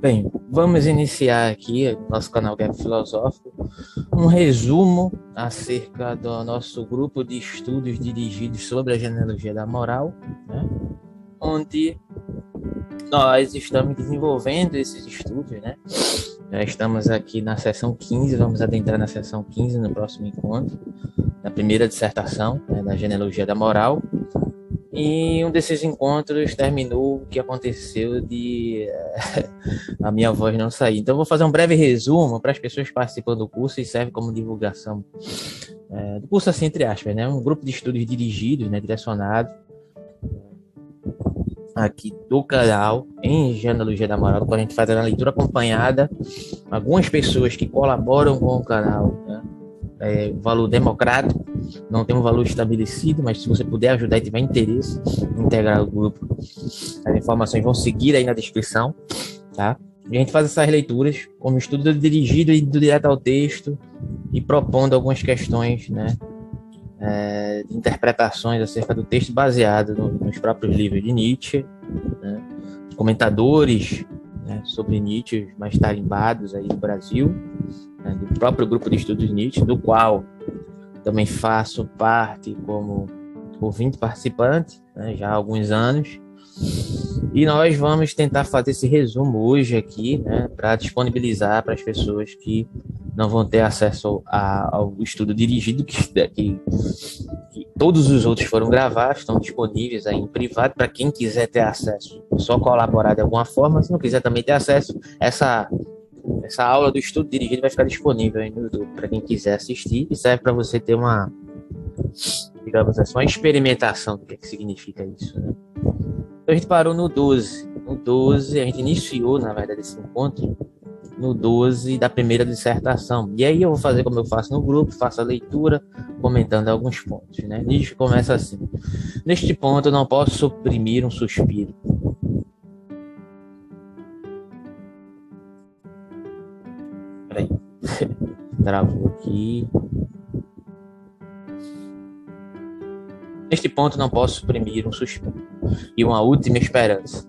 Bem, vamos iniciar aqui, nosso canal Gap Filosófico, um resumo acerca do nosso grupo de estudos dirigidos sobre a genealogia da moral, né? onde nós estamos desenvolvendo esses estudos, né? Já estamos aqui na sessão 15, vamos adentrar na sessão 15 no próximo encontro, na primeira dissertação né, da genealogia da moral, e um desses encontros terminou o que aconteceu de eh, a minha voz não sair. Então, vou fazer um breve resumo para as pessoas que participam do curso e serve como divulgação é, do curso, assim, entre aspas, né? Um grupo de estudos dirigidos, né, direcionados aqui do canal em Genealogia da Moral, quando a gente faz a leitura acompanhada, algumas pessoas que colaboram com o canal, né? É, valor democrático, não tem um valor estabelecido, mas se você puder ajudar e tiver interesse em integrar o grupo, as informações vão seguir aí na descrição, tá? E a gente faz essas leituras como estudo dirigido e direto ao texto e propondo algumas questões, né? É, interpretações acerca do texto baseado no, nos próprios livros de Nietzsche, né? comentadores né, sobre Nietzsche mais tarimbados aí no Brasil, né, do próprio grupo de estudos Nietzsche, do qual também faço parte como ouvinte participante, né, já há alguns anos. E nós vamos tentar fazer esse resumo hoje aqui, né, para disponibilizar para as pessoas que não vão ter acesso a, ao estudo dirigido, que, que, que, todos os outros foram gravados, estão disponíveis aí em privado para quem quiser ter acesso, só colaborar de alguma forma, se não quiser também ter acesso, essa essa aula do estudo dirigido vai ficar disponível aí no YouTube para quem quiser assistir e serve para você ter uma, digamos assim, uma experimentação do que, é que significa isso. Né? Então a gente parou no 12. No 12, a gente iniciou, na verdade, esse encontro no 12 da primeira dissertação. E aí eu vou fazer como eu faço no grupo, faço a leitura, comentando alguns pontos. Né? Nietzsche começa assim: Neste ponto, não posso suprimir um suspiro Travou aqui. Neste ponto não posso suprimir um suspiro e uma última esperança.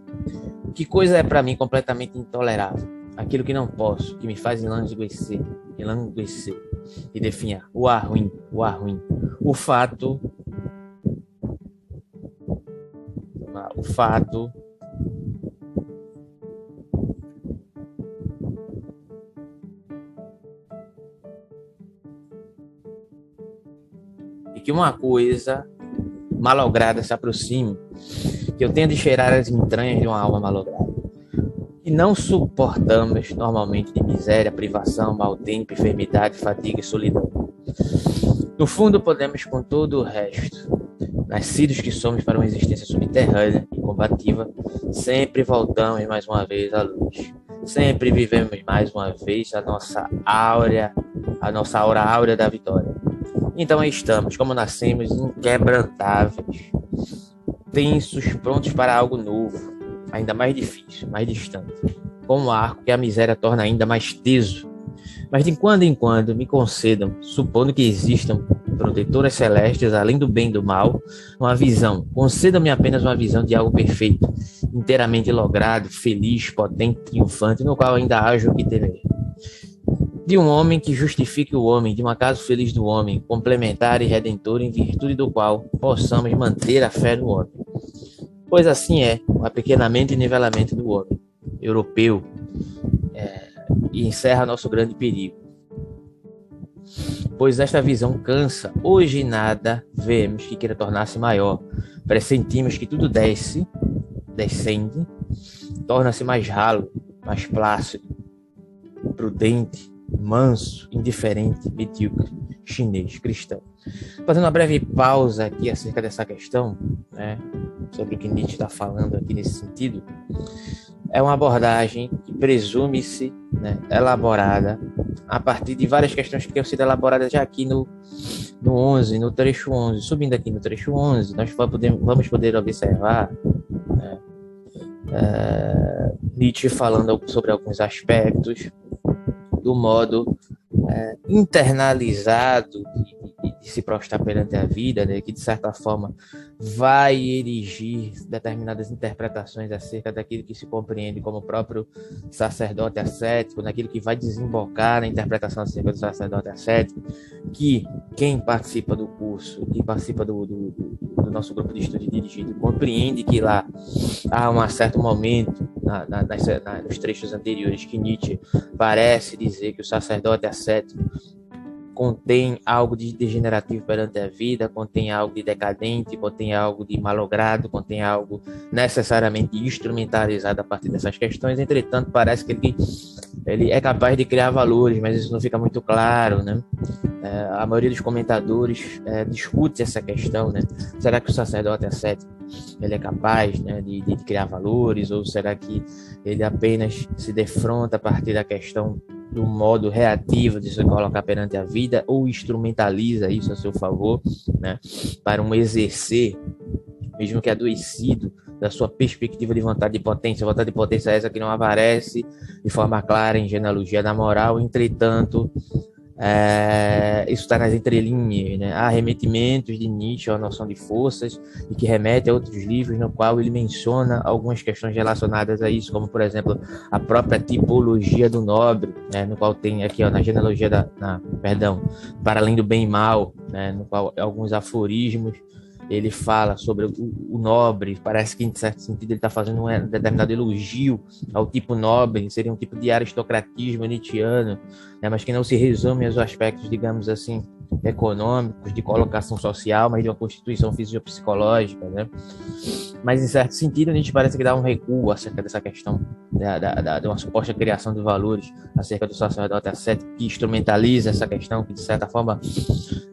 Que coisa é para mim completamente intolerável? Aquilo que não posso, que me faz enlanguecer, enlanguecer e definhar. O ar ruim, o ar ruim. O fato. O fato que uma coisa malograda se aproxime, que eu tenha de cheirar as entranhas de uma alma malograda. E não suportamos normalmente de miséria, privação, mau tempo, enfermidade, fadiga e solidão. No fundo, podemos com todo o resto, nascidos que somos para uma existência subterrânea e combativa, sempre voltamos mais uma vez à luz. Sempre vivemos mais uma vez a nossa áurea, a nossa aura áurea da vitória. Então aí estamos, como nascemos, inquebrantáveis, tensos, prontos para algo novo, ainda mais difícil, mais distante, como um arco que a miséria torna ainda mais teso. Mas de quando em quando me concedam, supondo que existam protetoras celestes além do bem e do mal, uma visão. Concedam-me apenas uma visão de algo perfeito, inteiramente logrado, feliz, potente, triunfante, no qual ainda haja o que temer de um homem que justifique o homem, de um acaso feliz do homem, complementar e redentor, em virtude do qual possamos manter a fé no homem. Pois assim é o apequenamento e nivelamento do homem europeu é, e encerra nosso grande perigo. Pois esta visão cansa, hoje nada vemos que queira tornar-se maior. Pressentimos que tudo desce, descende, torna-se mais ralo, mais plácido, prudente, manso, indiferente, medíocre, chinês, cristão. Fazendo uma breve pausa aqui acerca dessa questão, né, sobre o que Nietzsche está falando aqui nesse sentido, é uma abordagem que presume-se né, elaborada a partir de várias questões que têm sido elaboradas já aqui no, no 11, no trecho 11. Subindo aqui no trecho 11, nós vamos poder, observar né, é, Nietzsche falando sobre alguns aspectos do modo é, internalizado de, se prostrar perante a vida, né, que de certa forma vai erigir determinadas interpretações acerca daquilo que se compreende como próprio sacerdote ascético, naquilo que vai desembocar na interpretação acerca do sacerdote ascético, que quem participa do curso, quem participa do, do, do nosso grupo de estudo dirigido, compreende que lá há um certo momento, na, na, nas, na, nos trechos anteriores, que Nietzsche parece dizer que o sacerdote ascético contém algo de degenerativo perante a vida, contém algo de decadente, contém algo de malogrado, contém algo necessariamente instrumentalizado a partir dessas questões. Entretanto, parece que ele, ele é capaz de criar valores, mas isso não fica muito claro, né? É, a maioria dos comentadores é, discute essa questão, né? Será que o sacerdote ascético ele é capaz né, de, de criar valores ou será que ele apenas se defronta a partir da questão do modo reativo de se colocar perante a vida ou instrumentaliza isso a seu favor, né, para um exercer, mesmo que adoecido, da sua perspectiva de vontade de potência. Vontade de potência é essa que não aparece de forma clara em genealogia da moral, entretanto, é, isso está nas entrelinhas, né? Há remetimentos de Nietzsche à noção de forças e que remete a outros livros no qual ele menciona algumas questões relacionadas a isso, como por exemplo a própria tipologia do nobre, né? No qual tem aqui ó, na genealogia da, na, perdão, para além do bem e mal, né? No qual alguns aforismos ele fala sobre o, o, nobre, parece que em certo sentido ele está fazendo um determinado elogio ao tipo nobre, seria um tipo de aristocratismo nietzschiano, né, mas que não se resume aos aspectos, digamos assim, econômicos, de colocação social, mas de uma constituição fisiopsicológica, né? Mas, em certo sentido, a gente parece que dá um recuo acerca dessa questão da, da, da, de uma suposta criação de valores acerca do sacerdote ascético, que instrumentaliza essa questão, que, de certa forma,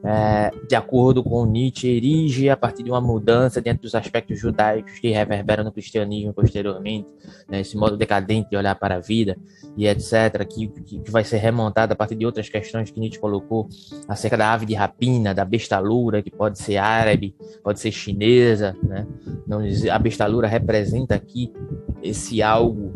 é, de acordo com Nietzsche, erige a partir de uma mudança dentro dos aspectos judaicos que reverberam no cristianismo posteriormente, né? esse modo decadente de olhar para a vida e etc., que, que vai ser remontado a partir de outras questões que Nietzsche colocou acerca da ave de rapina, da bestalura, que pode ser árabe, pode ser chinesa, né? Não, a bestalura representa aqui esse algo,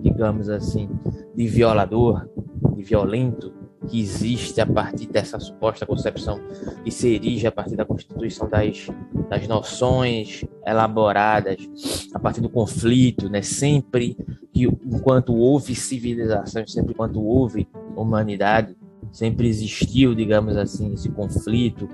digamos assim, de violador, de violento, que existe a partir dessa suposta concepção que se erige a partir da constituição das, das noções elaboradas a partir do conflito, né? Sempre que enquanto houve civilização, sempre enquanto houve humanidade, sempre existiu, digamos assim, esse conflito,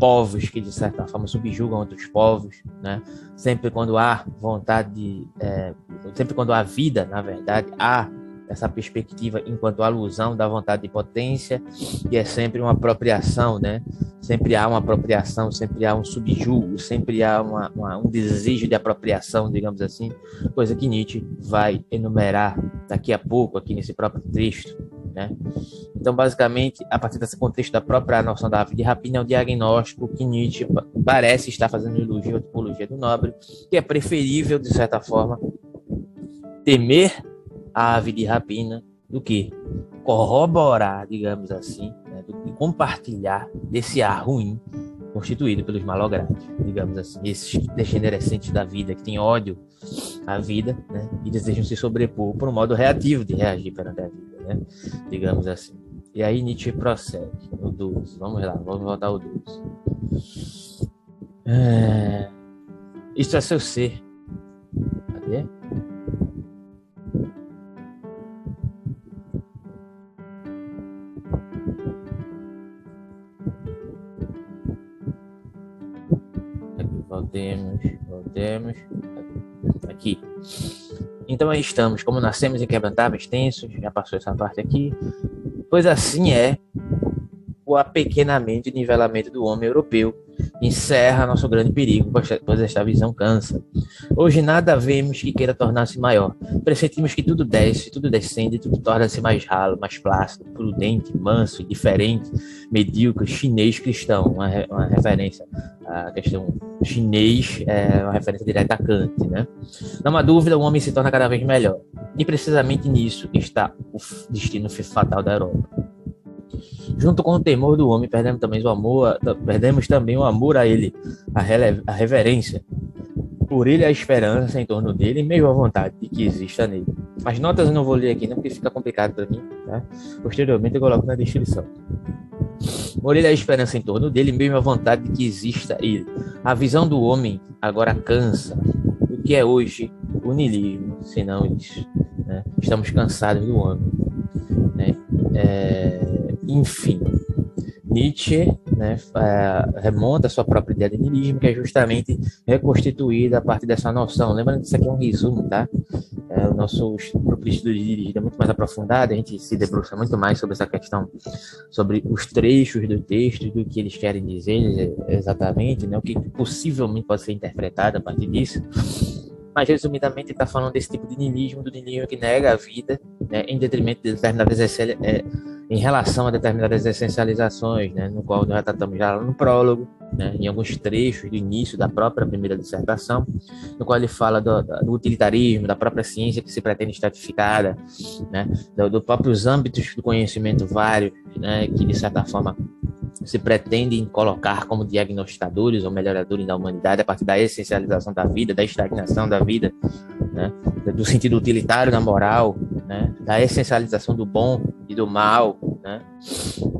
povos que de certa forma subjugam outros povos, né? Sempre quando há vontade, de, é, sempre quando há vida, na verdade, há essa perspectiva enquanto alusão da vontade de potência e é sempre uma apropriação, né? Sempre há uma apropriação, sempre há um subjugo, sempre há uma, uma, um desejo de apropriação, digamos assim, coisa que Nietzsche vai enumerar daqui a pouco aqui nesse próprio texto, né? Então, basicamente, a partir desse contexto da própria noção da ave de rapina, é um diagnóstico que Nietzsche parece estar fazendo elogio à tipologia do nobre, que é preferível, de certa forma, temer a ave de rapina do que corroborar, digamos assim, né, do que compartilhar desse ar ruim constituído pelos malogrados, digamos assim, esses degenerescentes da vida que têm ódio à vida né, e desejam se sobrepor por um modo reativo de reagir perante a vida né? digamos assim. E aí Nietzsche prossegue no 12. Vamos lá, vamos voltar ao 12. É... Isto é seu ser. Cadê? Aqui, voltemos, voltemos. Então aí estamos, como nascemos inquebrantáveis, tensos, já passou essa parte aqui, pois assim é o apequenamento e nivelamento do homem europeu, encerra nosso grande perigo, pois esta visão cansa. Hoje nada vemos que queira tornar-se maior. Pressentimos que tudo desce, tudo descende, tudo torna-se mais ralo, mais plácido, prudente, manso, indiferente, medíocre, chinês cristão, uma, uma referência à questão chinês, é uma referência direta a Kant, né? Não há dúvida, o homem se torna cada vez melhor. E precisamente nisso está o destino fatal da Europa. Junto com o temor do homem, perdemos também o amor, perdemos também o amor a ele, a, a reverência por ele a esperança em torno dele, meio à vontade de que exista nele. As notas eu não vou ler aqui, não, porque fica complicado para mim. Tá? Posteriormente eu coloco na descrição. Moreira a esperança em torno dele, mesmo a vontade de que exista ele. A visão do homem agora cansa. O que é hoje o niilismo, senão isso? Né? Estamos cansados do homem. Né? É, enfim, Nietzsche né, remonta a sua própria ideia de niilismo, que é justamente reconstituída a partir dessa noção. Lembrando que isso aqui é um resumo, tá? É, o nosso próprio estudo de niilismo é muito mais aprofundado, a gente se debruça muito mais sobre essa questão, sobre os trechos do texto, do que eles querem dizer exatamente, né, o que possivelmente pode ser interpretado a partir disso. Mas, resumidamente, está falando desse tipo de niilismo, do niilismo que nega a vida né, em detrimento de determinadas é, em relação a determinadas essencializações, né, no qual nós tratamos já no prólogo, né, em alguns trechos do início da própria primeira dissertação, no qual ele fala do, do utilitarismo, da própria ciência que se pretende estratificada, né, dos do próprios âmbitos do conhecimento vários, né, que de certa forma se pretendem colocar como diagnosticadores ou melhoradores da humanidade a partir da essencialização da vida, da estagnação da vida, né, do sentido utilitário da moral, né, da essencialização do bom e do mal, né,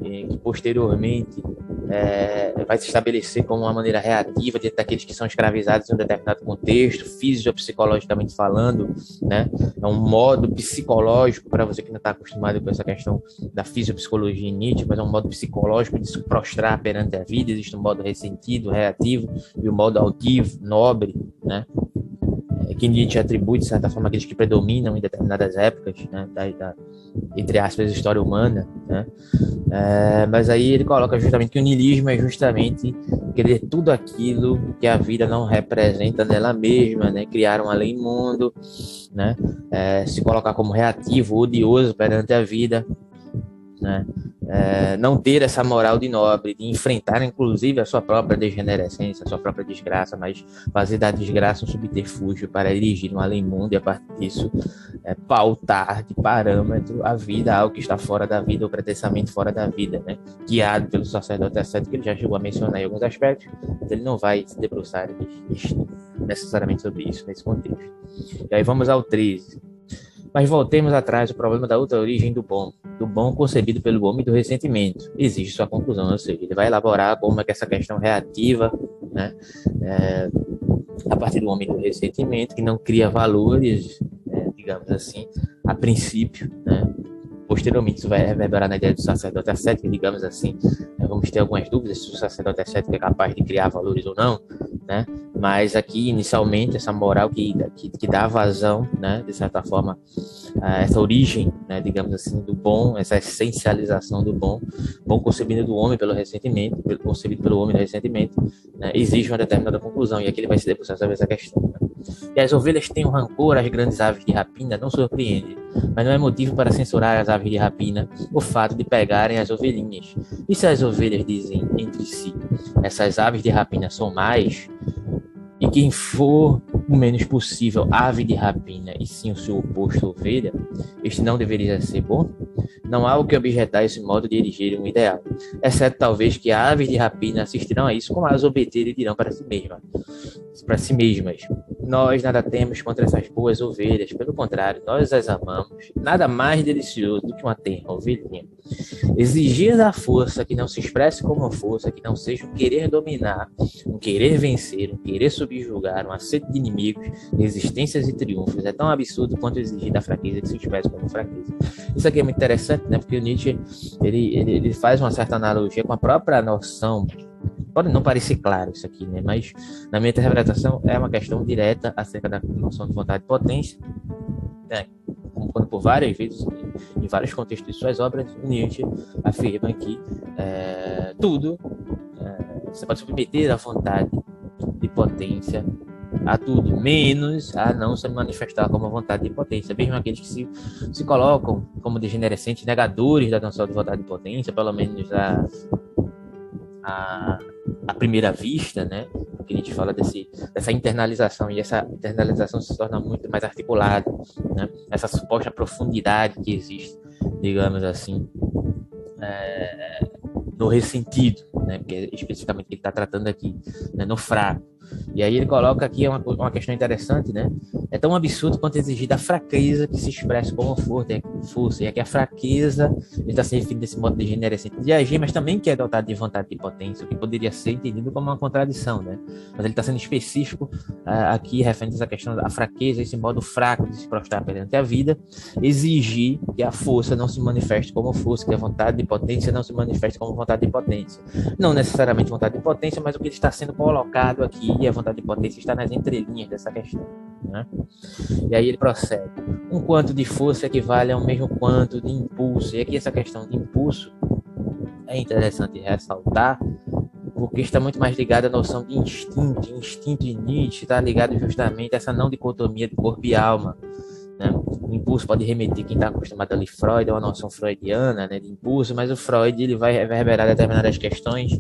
que posteriormente é, vai se estabelecer como uma maneira reativa diante daqueles que são escravizados em um determinado contexto, fisiopsicologicamente falando, né, é um modo psicológico, para você que não está acostumado com essa questão da fisiopsicologia em Nietzsche, mas é um modo psicológico de se prostrar perante a vida, existe um modo ressentido, reativo, e um modo altivo, nobre, né, que Nietzsche atribui, de certa forma, aqueles que predominam em determinadas épocas, né, da, da, entre aspas, história humana, né, é, mas aí ele coloca justamente que o niilismo é justamente querer tudo aquilo que a vida não representa nela mesma, né, criar um além-mundo, né, é, se colocar como reativo, odioso perante a vida, né? É, não ter essa moral de nobre, de enfrentar inclusive a sua própria degenerescência, a sua própria desgraça, mas fazer da desgraça um subterfúgio para dirigir um além mundo e a partir disso é, pautar de parâmetro a vida, algo que está fora da vida, ou pretensamente fora da vida, né? guiado pelo sacerdote ascético, que ele já chegou a mencionar em alguns aspectos, mas ele não vai se debruçar necessariamente sobre isso nesse contexto. E aí vamos ao 13. Mas voltemos atrás, o problema da outra origem do bom, do bom concebido pelo homem do ressentimento. Existe sua conclusão, ou seja, ele vai elaborar como é que essa questão reativa, né, é, a partir do homem do ressentimento, que não cria valores, é, digamos assim, a princípio, né, posteriormente isso vai reverberar na ideia do sacerdote ascético, digamos assim, né, vamos ter algumas dúvidas se o sacerdote ascético é capaz de criar valores ou não, né? Mas aqui, inicialmente, essa moral que, que, que dá vazão, né, de certa forma, essa origem, né, digamos assim, do bom, essa essencialização do bom, bom concebido do homem pelo ressentimento, concebido pelo homem no ressentimento, né, exige uma determinada conclusão, e aqui ele vai se debruçar sobre essa questão. Né? E as ovelhas têm um rancor às grandes aves de rapina, não surpreende, mas não é motivo para censurar as aves de rapina o fato de pegarem as ovelhinhas. E se as ovelhas dizem entre si, essas aves de rapina são mais, e quem for o menos possível ave de rapina e sim o seu oposto ovelha, este não deveria ser bom? Não há o que objetar esse modo de erigir um ideal, exceto talvez que aves de rapina assistirão a isso como as obter e dirão para si mesmas, para si mesmas. Nós nada temos contra essas boas ovelhas, pelo contrário, nós as amamos. Nada mais delicioso do que uma terra ovelhinha. Exigir da força que não se expresse como força, que não seja um querer dominar, um querer vencer, um querer subjugar, um sede de inimigos, resistências e triunfos, é tão absurdo quanto exigir da fraqueza que se expresse como fraqueza. Isso aqui é muito interessante, né? Porque o Nietzsche ele, ele, ele faz uma certa analogia com a própria noção pode não parecer claro isso aqui, né? Mas na minha interpretação é uma questão direta acerca da noção de vontade e potência, né? quando por várias vezes, em vários contextos de suas obras, Nietzsche afirma que é, tudo é, você pode submeter à vontade de potência a tudo, menos a não se manifestar como vontade de potência. Mesmo aqueles que se, se colocam como degenerescentes, negadores da noção de vontade de potência, pelo menos a, a, a primeira vista, né? que a gente fala desse, dessa internalização, e essa internalização se torna muito mais articulada, né? essa suposta profundidade que existe, digamos assim, é, no ressentido, né? porque especificamente que ele está tratando aqui, né? no fraco. E aí ele coloca aqui uma, uma questão interessante, né? É tão absurdo quanto exigir da fraqueza que se expressa como força. E aqui a fraqueza, ele está se referindo desse modo degenerescente de agir, mas também que é dotado de vontade de potência, o que poderia ser entendido como uma contradição, né? Mas ele está sendo específico uh, aqui, referente a essa questão da fraqueza, esse modo fraco de se prostrar perante a vida, exigir que a força não se manifeste como força, que a vontade de potência não se manifeste como vontade de potência. Não necessariamente vontade de potência, mas o que está sendo colocado aqui a vontade de potência está nas entrelinhas dessa questão. Né? E aí ele procede. Um quanto de força equivale a um mesmo quanto de impulso. E aqui essa questão de impulso é interessante ressaltar, porque está muito mais ligado à noção de instinto. Instinto e Nietzsche está ligado justamente a essa não dicotomia de corpo e alma. Né? O impulso pode remeter quem está acostumado ali Freud, é uma noção freudiana né, de impulso, mas o Freud ele vai reverberar determinadas questões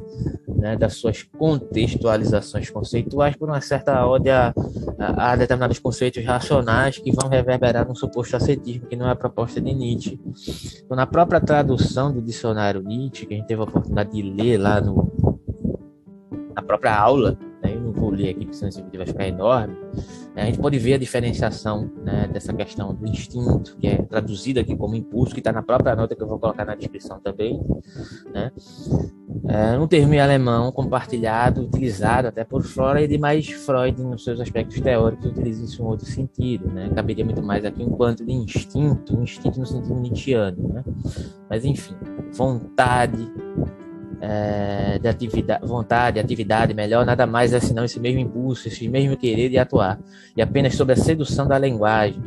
né, das suas contextualizações conceituais por uma certa ode a, a, determinados conceitos racionais que vão reverberar num suposto ascetismo que não é a proposta de Nietzsche. Então, na própria tradução do dicionário Nietzsche, que a gente teve a oportunidade de ler lá no, na própria aula, né, eu não vou ler aqui porque senão esse vídeo vai ficar enorme, a gente pode ver a diferenciação né, dessa questão do instinto, que é traduzido aqui como impulso, que está na própria nota que eu vou colocar na descrição também. Né? É um termo em alemão compartilhado, utilizado até por Freud, mas Freud, nos seus aspectos teóricos, utiliza isso em outro sentido. Né? Caberia muito mais aqui enquanto de instinto, um instinto no sentido nietzschiano. Né? Mas, enfim, vontade, é, de atividade, vontade, atividade melhor, nada mais é senão esse mesmo impulso, esse mesmo querer de atuar, e apenas sobre a sedução da linguagem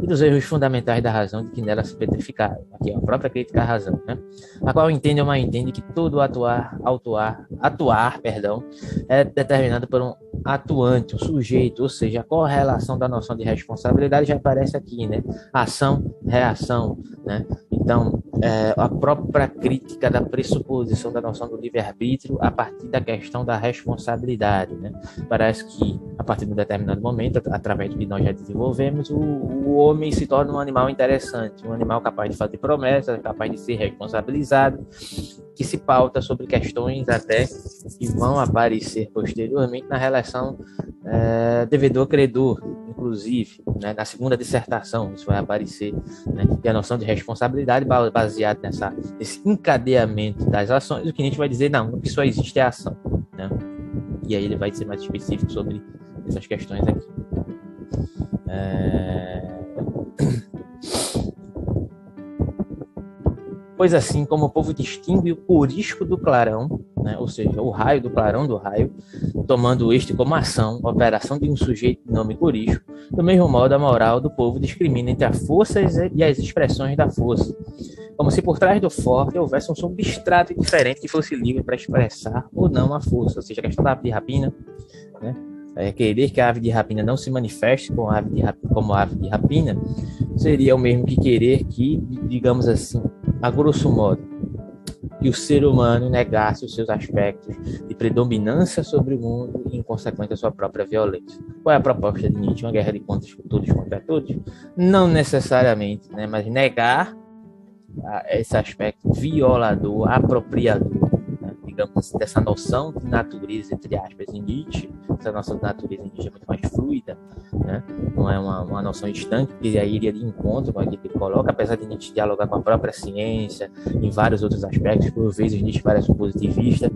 e dos erros fundamentais da razão de que nela se petrificaram. Aqui é a própria crítica à razão, né? A qual entende ou mal entende que todo atuar, autuar, atuar, perdão, é determinado por um atuante, um sujeito, ou seja, a correlação da noção de responsabilidade já aparece aqui, né? Ação, reação, né? Então, é, a própria crítica da pressuposição da noção do livre-arbítrio a partir da questão da responsabilidade. Né? Parece que, a partir de um determinado momento, através do que nós já desenvolvemos, o, o homem se torna um animal interessante, um animal capaz de fazer promessas, capaz de ser responsabilizado, que se pauta sobre questões até que vão aparecer posteriormente na relação é, devedor-credor, inclusive, né, na segunda dissertação, isso vai aparecer, né, e a noção de responsabilidade baseada nessa, nesse encadeamento das ações, o que a gente vai dizer, não, o que só existe é ação. Né? E aí ele vai ser mais específico sobre essas questões aqui. É... Pois assim como o povo distingue o corisco do clarão, né, ou seja, o raio do clarão do raio, tomando este como ação, operação de um sujeito de nome corisco, do mesmo modo a moral do povo discrimina entre a força e as expressões da força, como se por trás do forte houvesse um substrato diferente que fosse livre para expressar ou não a força, ou seja, a questão da ave de rapina, né, é, querer que a ave de rapina não se manifeste como ave de, como ave de rapina, seria o mesmo que querer que, digamos assim, a grosso modo, que o ser humano negasse os seus aspectos de predominância sobre o mundo e, em consequência, sua própria violência. Qual é a proposta de Nietzsche? Uma guerra de contas todos contra todos? Não necessariamente, né? mas negar esse aspecto violador, apropriador digamos, dessa noção de natureza, entre aspas, em Nietzsche, essa noção de natureza em Nietzsche é muito mais fluida, né? não é uma, uma noção estanque, que aí iria de encontro com aquilo que ele coloca, apesar de Nietzsche dialogar com a própria ciência, em vários outros aspectos, por vezes Nietzsche parece um positivista,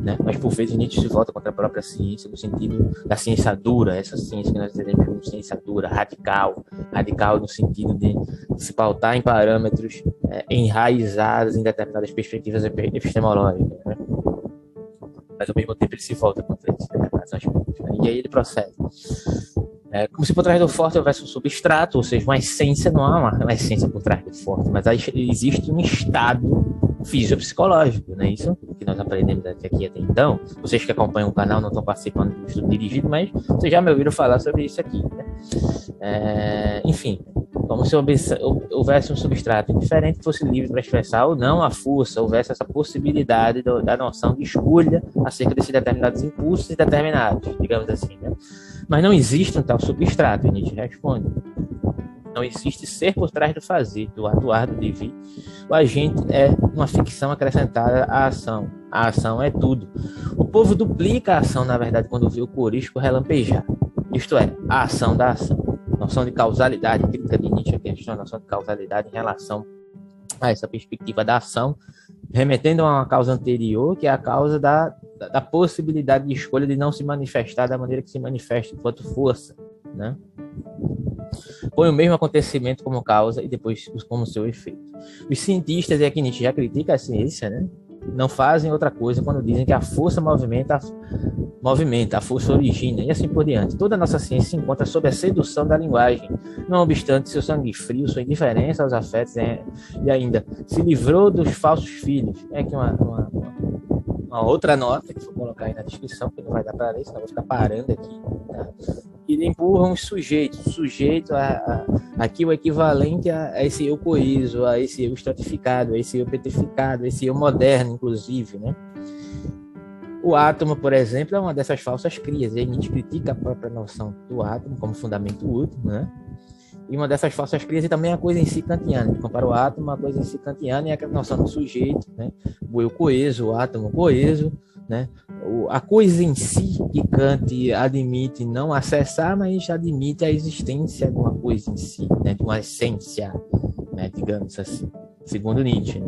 né? mas por vezes Nietzsche se volta contra a própria ciência, no sentido da ciência dura, essa ciência que nós entendemos como ciência dura, radical, radical no sentido de se pautar em parâmetros é, enraizados em determinadas perspectivas epistemológicas. Né? Mas ao mesmo tempo ele se volta contra esses determinados aspectos. Né? E aí ele procede. É como se por trás do forte houvesse um substrato, ou seja, uma essência, não há uma, uma essência por trás do forte, mas existe um estado fisiopsicológico, né? Isso que nós aprendemos até aqui até então. Vocês que acompanham o canal não estão participando do estudo dirigido, mas vocês já me ouviram falar sobre isso aqui. Né? É, enfim, como se houvesse um substrato diferente que fosse livre para expressar ou não a força, houvesse essa possibilidade do, da noção de escolha acerca desses determinados impulsos determinados, digamos assim. Né? Mas não existe um tal substrato, Nietzsche responde. Não existe ser por trás do fazer, do atuar, do devir. O agente é uma ficção acrescentada à ação. A ação é tudo. O povo duplica a ação, na verdade, quando vê o corisco relampejar. Isto é, a ação da ação. Noção de causalidade, crítica de Nietzsche, que é a noção de causalidade em relação a essa perspectiva da ação, remetendo a uma causa anterior, que é a causa da, da, da possibilidade de escolha de não se manifestar da maneira que se manifesta, enquanto força, né? Põe o mesmo acontecimento como causa e depois como seu efeito. Os cientistas, e aqui Nietzsche já critica a ciência, né? não fazem outra coisa quando dizem que a força movimenta, movimenta, a força origina e assim por diante. Toda a nossa ciência se encontra sob a sedução da linguagem, não obstante seu sangue frio, sua indiferença aos afetos é, e ainda se livrou dos falsos filhos. É aqui uma, uma, uma outra nota que vou colocar aí na descrição, que não vai dar para ler, senão vou ficar parando aqui. Tá? Ele empurra os sujeitos, sujeito a, a, aqui o equivalente a, a, esse eu coeso, a esse eu estratificado, a esse eu petrificado, a esse eu moderno, inclusive, né? O átomo, por exemplo, é uma dessas falsas crias. E a gente critica a própria noção do átomo como fundamento último, né? E uma dessas falsas crias é também a coisa em si kantiana. A gente compara o átomo, a coisa em si kantiana e a noção do sujeito, né? O eu coeso, o átomo coeso, né? a coisa em si que Kant admite não acessar, mas admite a existência de uma coisa em si, né, de uma essência, né, digamos assim, segundo Nietzsche.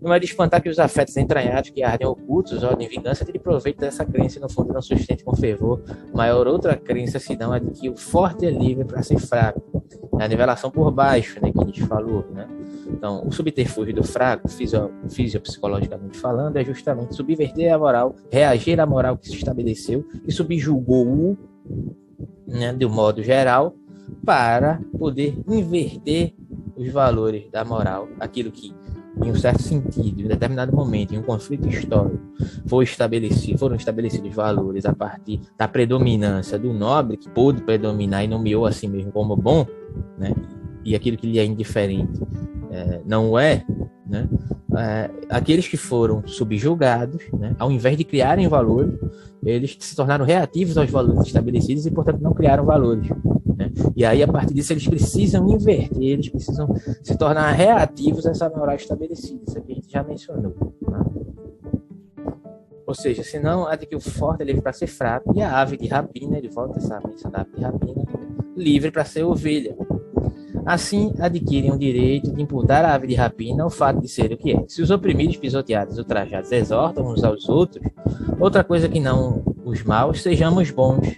Não é de espantar que os afetos entranhados que ardem ocultos, ordem vingança, ele proveito dessa crença e no fundo não sustente com fervor maior outra crença senão a de que o forte é livre para ser fraco. É a nivelação por baixo, né, que Nietzsche falou, né? Então, o subterfúgio do fraco, fisio, fisiopsicologicamente falando, é justamente subverter a moral, reagir à moral que se estabeleceu e subjugou-o, né, de um modo geral, para poder inverter os valores da moral, aquilo que, em um certo sentido, em um determinado momento, em um conflito histórico, foi estabelecido, foram estabelecidos valores a partir da predominância do nobre, que pôde predominar e nomeou a si mesmo como bom, né? e aquilo que lhe é indiferente é, não é, né? É, aqueles que foram subjugados, né, ao invés de criarem valores, eles se tornaram reativos aos valores estabelecidos e, portanto, não criaram valores. Né? E aí, a partir disso, eles precisam inverter, eles precisam se tornar reativos a essa moral estabelecida. Isso aqui a gente já mencionou. Né? Ou seja, senão a de que o forte é livre para ser fraco e a ave de rapina, ele volta essa menção da ave de rapina, livre para ser ovelha. Assim, adquirem o direito de imputar à ave de rapina o fato de ser o que é. Se os oprimidos, pisoteados, ultrajados exortam uns aos outros, outra coisa que não os maus, sejamos bons.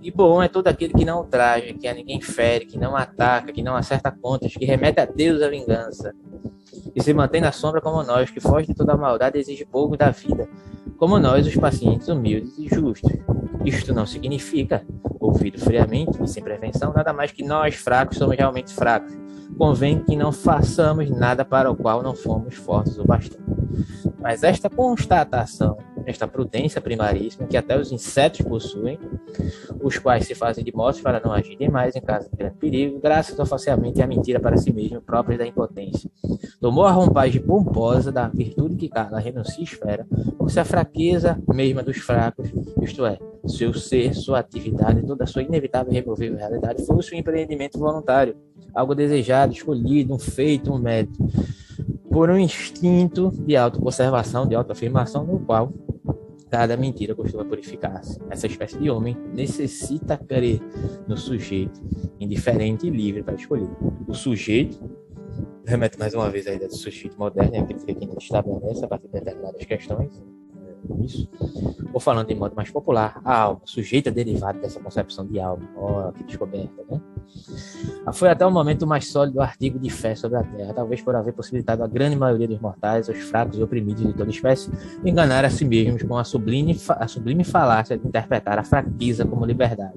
E bom é todo aquele que não ultraja, que a ninguém fere, que não ataca, que não acerta contas, que remete a Deus a vingança. E se mantém na sombra como nós, que foge de toda a maldade e exige pouco da vida, como nós, os pacientes humildes e justos. Isto não significa, ouvido friamente e sem prevenção, nada mais que nós, fracos, somos realmente fracos. Convém que não façamos nada para o qual não fomos fortes o bastante. Mas esta constatação, esta prudência primaríssima que até os insetos possuem, os quais se fazem de modos para não agir demais em caso de grande perigo, graças ao falseamento e à mentira para si mesmo, próprias da impotência. Tomou a rompagem pomposa da virtude que Carla renuncia e esfera, como se a fraqueza mesma dos fracos, isto é, seu ser, sua atividade, toda a sua inevitável e removível realidade fosse um empreendimento voluntário, algo desejado, escolhido, um feito, um mérito, por um instinto de autoconservação, de autoafirmação, no qual cada mentira costuma purificar-se. Essa espécie de homem necessita crer no sujeito indiferente e livre para escolher. O sujeito remete mais uma vez à ideia do sujeito moderno, é aquele que a gente estabelece a partir de determinadas questões, isso. Ou falando de modo mais popular, a alma, sujeita derivada dessa concepção de alma. Ó, oh, que descoberta, né? Foi até o momento mais sólido artigo de fé sobre a Terra, talvez por haver possibilitado a grande maioria dos mortais, os fracos e oprimidos de toda espécie, enganar a si mesmos com a sublime, a sublime falácia de interpretar a fraqueza como liberdade.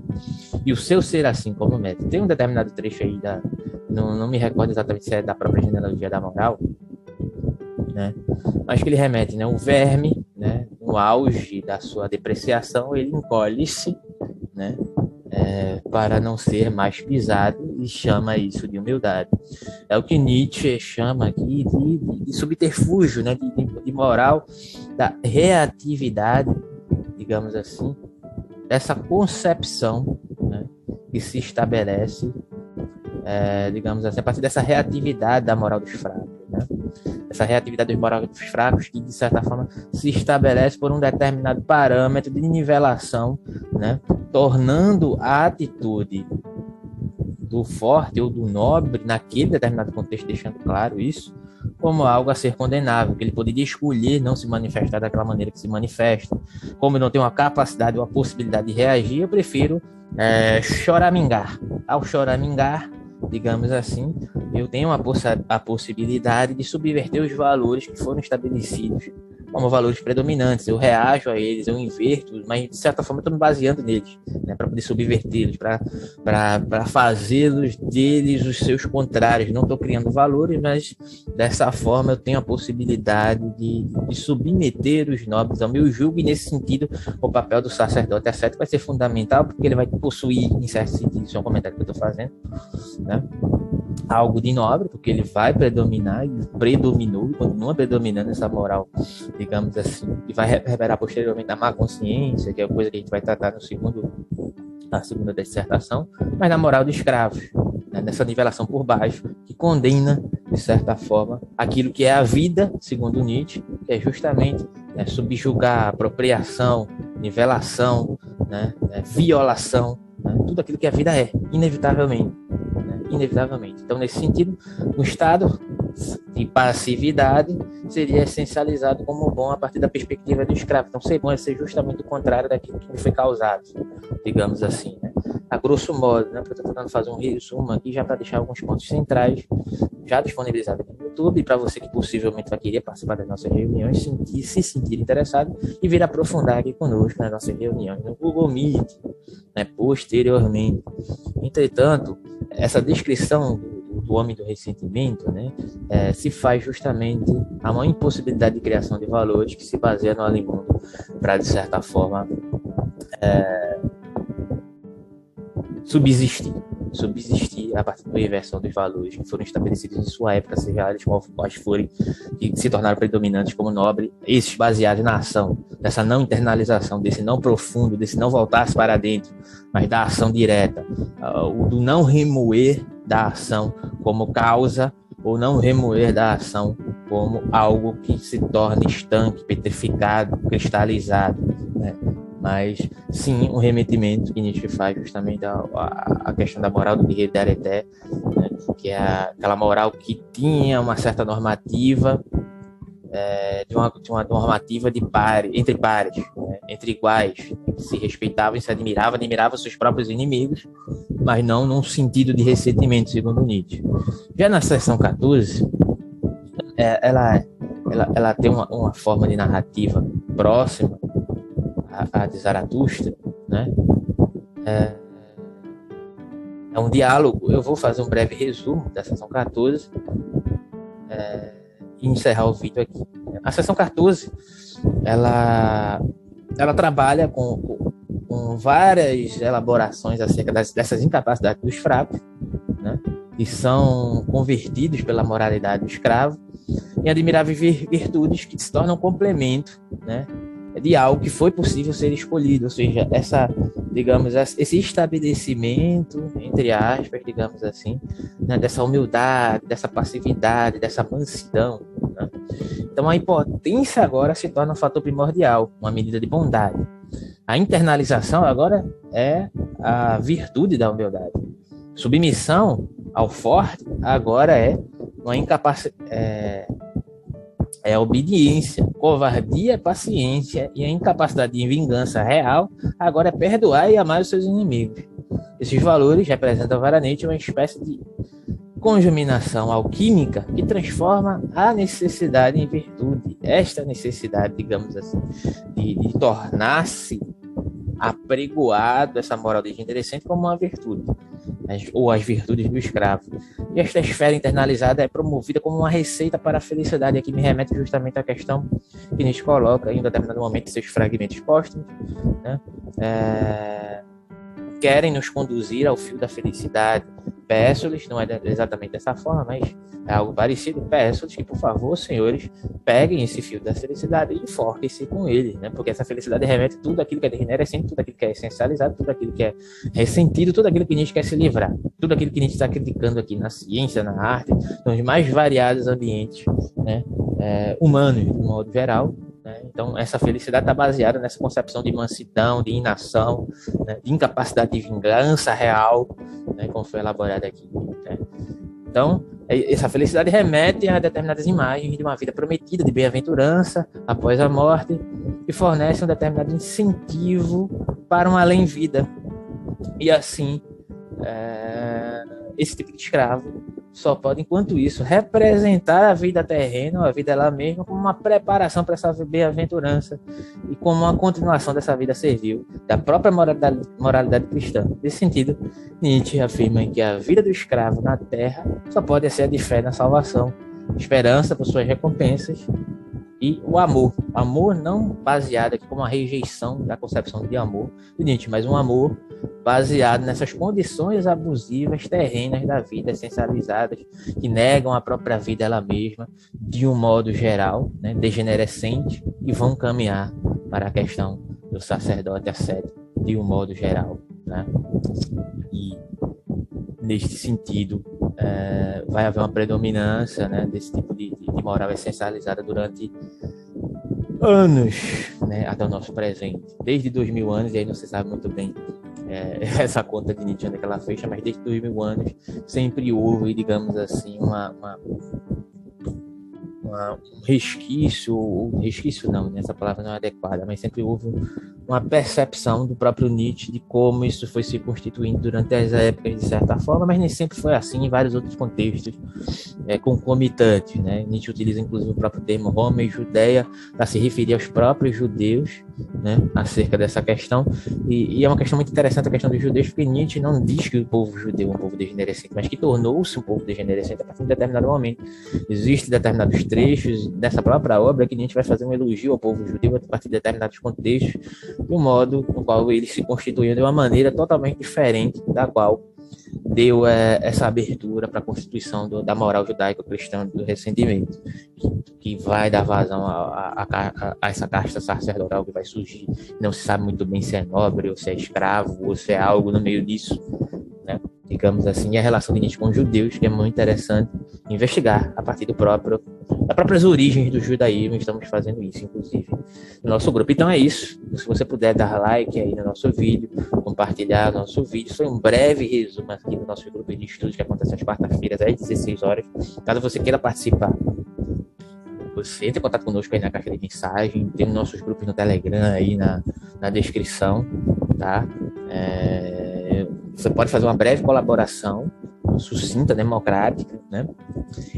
E o seu ser assim como método. Tem um determinado trecho aí, da, não, não me recordo exatamente se é da própria genealogia da moral, né? Mas que ele remete, né? O verme, né? Auge da sua depreciação, ele encolhe-se, né? É, para não ser mais pisado e chama isso de humildade. É o que Nietzsche chama aqui de, de, de subterfúgio, né? De, de, moral da reatividade, digamos assim, dessa concepção né? que se estabelece, é, digamos assim, a partir dessa reatividade da moral dos fracos. Essa reatividade dos dos fracos, que de certa forma se estabelece por um determinado parâmetro de nivelação, né? tornando a atitude do forte ou do nobre, naquele determinado contexto, deixando claro isso, como algo a ser condenável, que ele poderia escolher não se manifestar daquela maneira que se manifesta. Como eu não tenho a capacidade ou a possibilidade de reagir, eu prefiro é, choramingar. Ao choramingar, digamos assim, eu tenho a, poss a possibilidade de subverter os valores que foram estabelecidos como valores predominantes. Eu reajo a eles, eu inverto, mas de certa forma estou me baseando neles, né, para poder subvertê-los, para fazê-los deles os seus contrários. Não estou criando valores, mas dessa forma eu tenho a possibilidade de, de submeter os nobres ao meu julgo, e nesse sentido o papel do sacerdote ascético vai ser fundamental, porque ele vai possuir, em certo sentido, isso é um comentário que eu estou fazendo, né? Algo de nobre, porque ele vai predominar e predominou continua predominando essa moral, digamos assim, e vai revelar posteriormente a má consciência, que é a coisa que a gente vai tratar no segundo, na segunda dissertação, mas na moral dos escravos, né, nessa nivelação por baixo, que condena, de certa forma, aquilo que é a vida, segundo Nietzsche, que é justamente né, subjugar, apropriação, nivelação, né, né violação, né, tudo aquilo que a vida é, inevitavelmente inevitavelmente. Então, nesse sentido, o estado de passividade seria essencializado como bom a partir da perspectiva do escravo. Então, ser bom é ser justamente o contrário daquilo que foi causado, digamos assim. Né? A grosso modo, né? estou tentando fazer um resumo aqui já para deixar alguns pontos centrais já disponibilizados YouTube, para você que possivelmente vai querer participar das nossas reuniões, sentir, se sentir interessado e vir aprofundar aqui conosco nas nossas reuniões no Google Meet, né? posteriormente. Entretanto, essa descrição do, homem do ressentimento né, é, se faz justamente a uma impossibilidade de criação de valores que se baseia no alimundo para, de certa forma, é, subsistir subsistir a partir da inversão dos valores que foram estabelecidos em sua época, seja eles quais forem, que se tornaram predominantes como nobre, esses baseados na ação, dessa não internalização, desse não profundo, desse não voltar-se para dentro, mas da ação direta, uh, o do não remoer da ação como causa ou não remoer da ação como algo que se torna estanque, petrificado, cristalizado. Né? Mas sim um remetimento que Nietzsche faz justamente a, a, a questão da moral do guerreiro de Areté, né, que é aquela moral que tinha uma certa normativa, é, de, uma, de, uma, normativa de pare, entre pares, né, entre iguais, se respeitavam se admiravam, admiravam seus próprios inimigos, mas não num sentido de ressentimento, segundo Nietzsche. Já na seção 14, é, ela, ela, ela tem uma, uma forma de narrativa próxima a, de Zaratustra, né? É, é, um diálogo. Eu vou fazer um breve resumo da sessão 14 é, e encerrar o vídeo aqui. A sessão 14, ela, ela trabalha com, com, com várias elaborações acerca das, dessas incapacidades dos fracos, né? que são convertidos pela moralidade do escravo, em admiráveis virtudes que se tornam complemento né, de algo que foi possível ser escolhido, ou seja, essa, digamos, esse estabelecimento, entre aspas, digamos assim, né, dessa humildade, dessa passividade, dessa mansidão. Né? Então a impotência agora se torna um fator primordial, uma medida de bondade. A internalização agora é a virtude da humildade. Submissão ao forte agora é uma incapacidade. É, é obediência, covardia é paciência e a incapacidade de vingança real agora é perdoar e amar os seus inimigos. Esses valores representam varamente uma espécie de conjuminação alquímica que transforma a necessidade em virtude. Esta necessidade, digamos assim, de, de tornar-se apregoado essa moral desinteressante como uma virtude ou as virtudes do escravo. E esta esfera internalizada é promovida como uma receita para a felicidade, aqui me remete justamente à questão que Nietzsche coloca em um determinado momento seus fragmentos póstumos, né? é... querem nos conduzir ao fio da felicidade, Peço-lhes, não é exatamente dessa forma, mas é algo parecido. Peço-lhes que, por favor, senhores, peguem esse fio da felicidade e enforquem-se com ele, né? Porque essa felicidade remete tudo aquilo que é degenerescente, tudo aquilo que é essencializado, tudo aquilo que é ressentido, tudo aquilo que Nietzsche quer se livrar, tudo aquilo que Nietzsche está criticando aqui na ciência, na arte, nos mais variados ambientes, né? é, humanos, de modo geral. Né? Então, essa felicidade está baseada nessa concepção de mansidão, de inação, né? de incapacidade de vingança real, né? como foi elaborado aqui. Né? Então, é, essa felicidade remete a determinadas imagens de uma vida prometida de bem-aventurança após a morte e fornece um determinado incentivo para uma além-vida. E assim, é, esse tipo de escravo só pode, enquanto isso, representar a vida terrena, a vida lá mesma, como uma preparação para essa bem-aventurança e como uma continuação dessa vida servil, da própria moralidade, moralidade cristã. Nesse sentido, Nietzsche afirma que a vida do escravo na terra só pode ser a de fé na salvação, esperança por suas recompensas e o amor. Amor não baseado aqui como uma rejeição da concepção de amor de Nietzsche, mas um amor baseado nessas condições abusivas terrenas da vida, essencializadas, que negam a própria vida ela mesma, de um modo geral, né, degenerescente, e vão caminhar para a questão do sacerdote ascético, de um modo geral. Né? E, neste sentido, é, vai haver uma predominância né, desse tipo de, de moral essencializada durante anos né, até o nosso presente. Desde dois mil anos, e aí não se sabe muito bem é, essa conta de Nietzsche que ela fecha, mas desde dois mil anos sempre houve, digamos assim, uma, uma uma, um resquício, resquício não, né? essa palavra não é adequada, mas sempre houve uma percepção do próprio Nietzsche de como isso foi se constituindo durante as épocas, de certa forma, mas nem sempre foi assim em vários outros contextos é, concomitantes. Né? Nietzsche utiliza inclusive o próprio termo Roma e Judéia para se referir aos próprios judeus né, acerca dessa questão. E, e, é uma questão muito interessante a questão dos judeus, porque Nietzsche não diz que o povo judeu é um povo degenerescente, mas que tornou-se um povo degenerescente a partir de determinado momento. Existem determinados trechos dessa própria obra que Nietzsche vai fazer um elogio ao povo judeu a partir de determinados contextos, do modo no qual eles se constituíam de uma maneira totalmente diferente da qual deu é, essa abertura para a constituição do, da moral judaico-cristã do ressentimento, que, que, vai dar vazão a, a, a, essa casta sacerdotal que vai surgir. Não se sabe muito bem se é nobre, ou se é escravo, ou se é algo no meio disso, né? digamos assim, e a relação de Nietzsche com os judeus, que é muito interessante investigar a partir do próprio das próprias origens do judaísmo, estamos fazendo isso, inclusive, no nosso grupo. Então é isso. Se você puder dar like aí no nosso vídeo, compartilhar o nosso vídeo, foi um breve resumo aqui do nosso grupo de estudos que acontece às quarta-feiras, às 16 horas. Caso você queira participar, você entre em contato conosco aí na caixa de mensagem, tem nossos grupos no Telegram aí na, na descrição, tá? É, você pode fazer uma breve colaboração sucinta, democrática, né?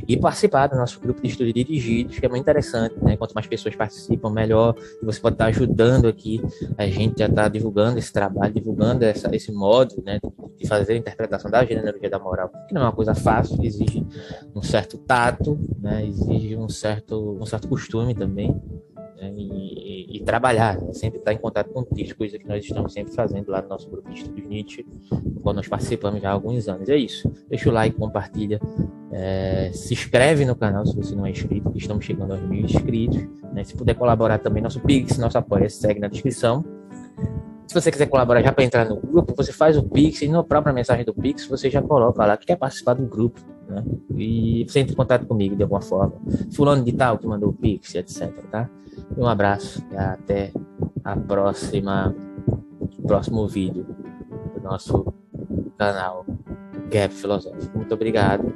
E participar do nosso grupo de estudo dirigidos, que é muito interessante, né? Quanto mais pessoas participam, melhor. E você pode estar ajudando aqui a gente a estar divulgando esse trabalho, divulgando essa, esse modo, né? De fazer a interpretação da genealogia da moral, que não é uma coisa fácil, exige um certo tato, né? Exige um certo, um certo costume também, né, e, e, trabalhar, né, sempre estar em contato com texto, coisa que nós estamos sempre fazendo lá no nosso grupo de estudos Nietzsche, quando nós participamos já há alguns anos. É isso. Deixa o like, compartilha, é, se inscreve no canal se você não é inscrito, que estamos chegando aos mil inscritos. Né, se puder colaborar também, nosso Pix, nosso apoio, segue na descrição. Se você quiser colaborar já para entrar no grupo, você faz o Pix e na própria mensagem do Pix você já coloca lá que quer participar do grupo. Né? E você entra em contato comigo de alguma forma. Fulano de tal que mandou o Pix, etc. Tá? Um abraço e até a próxima próximo vídeo do nosso canal Gap Filosófico. Muito obrigado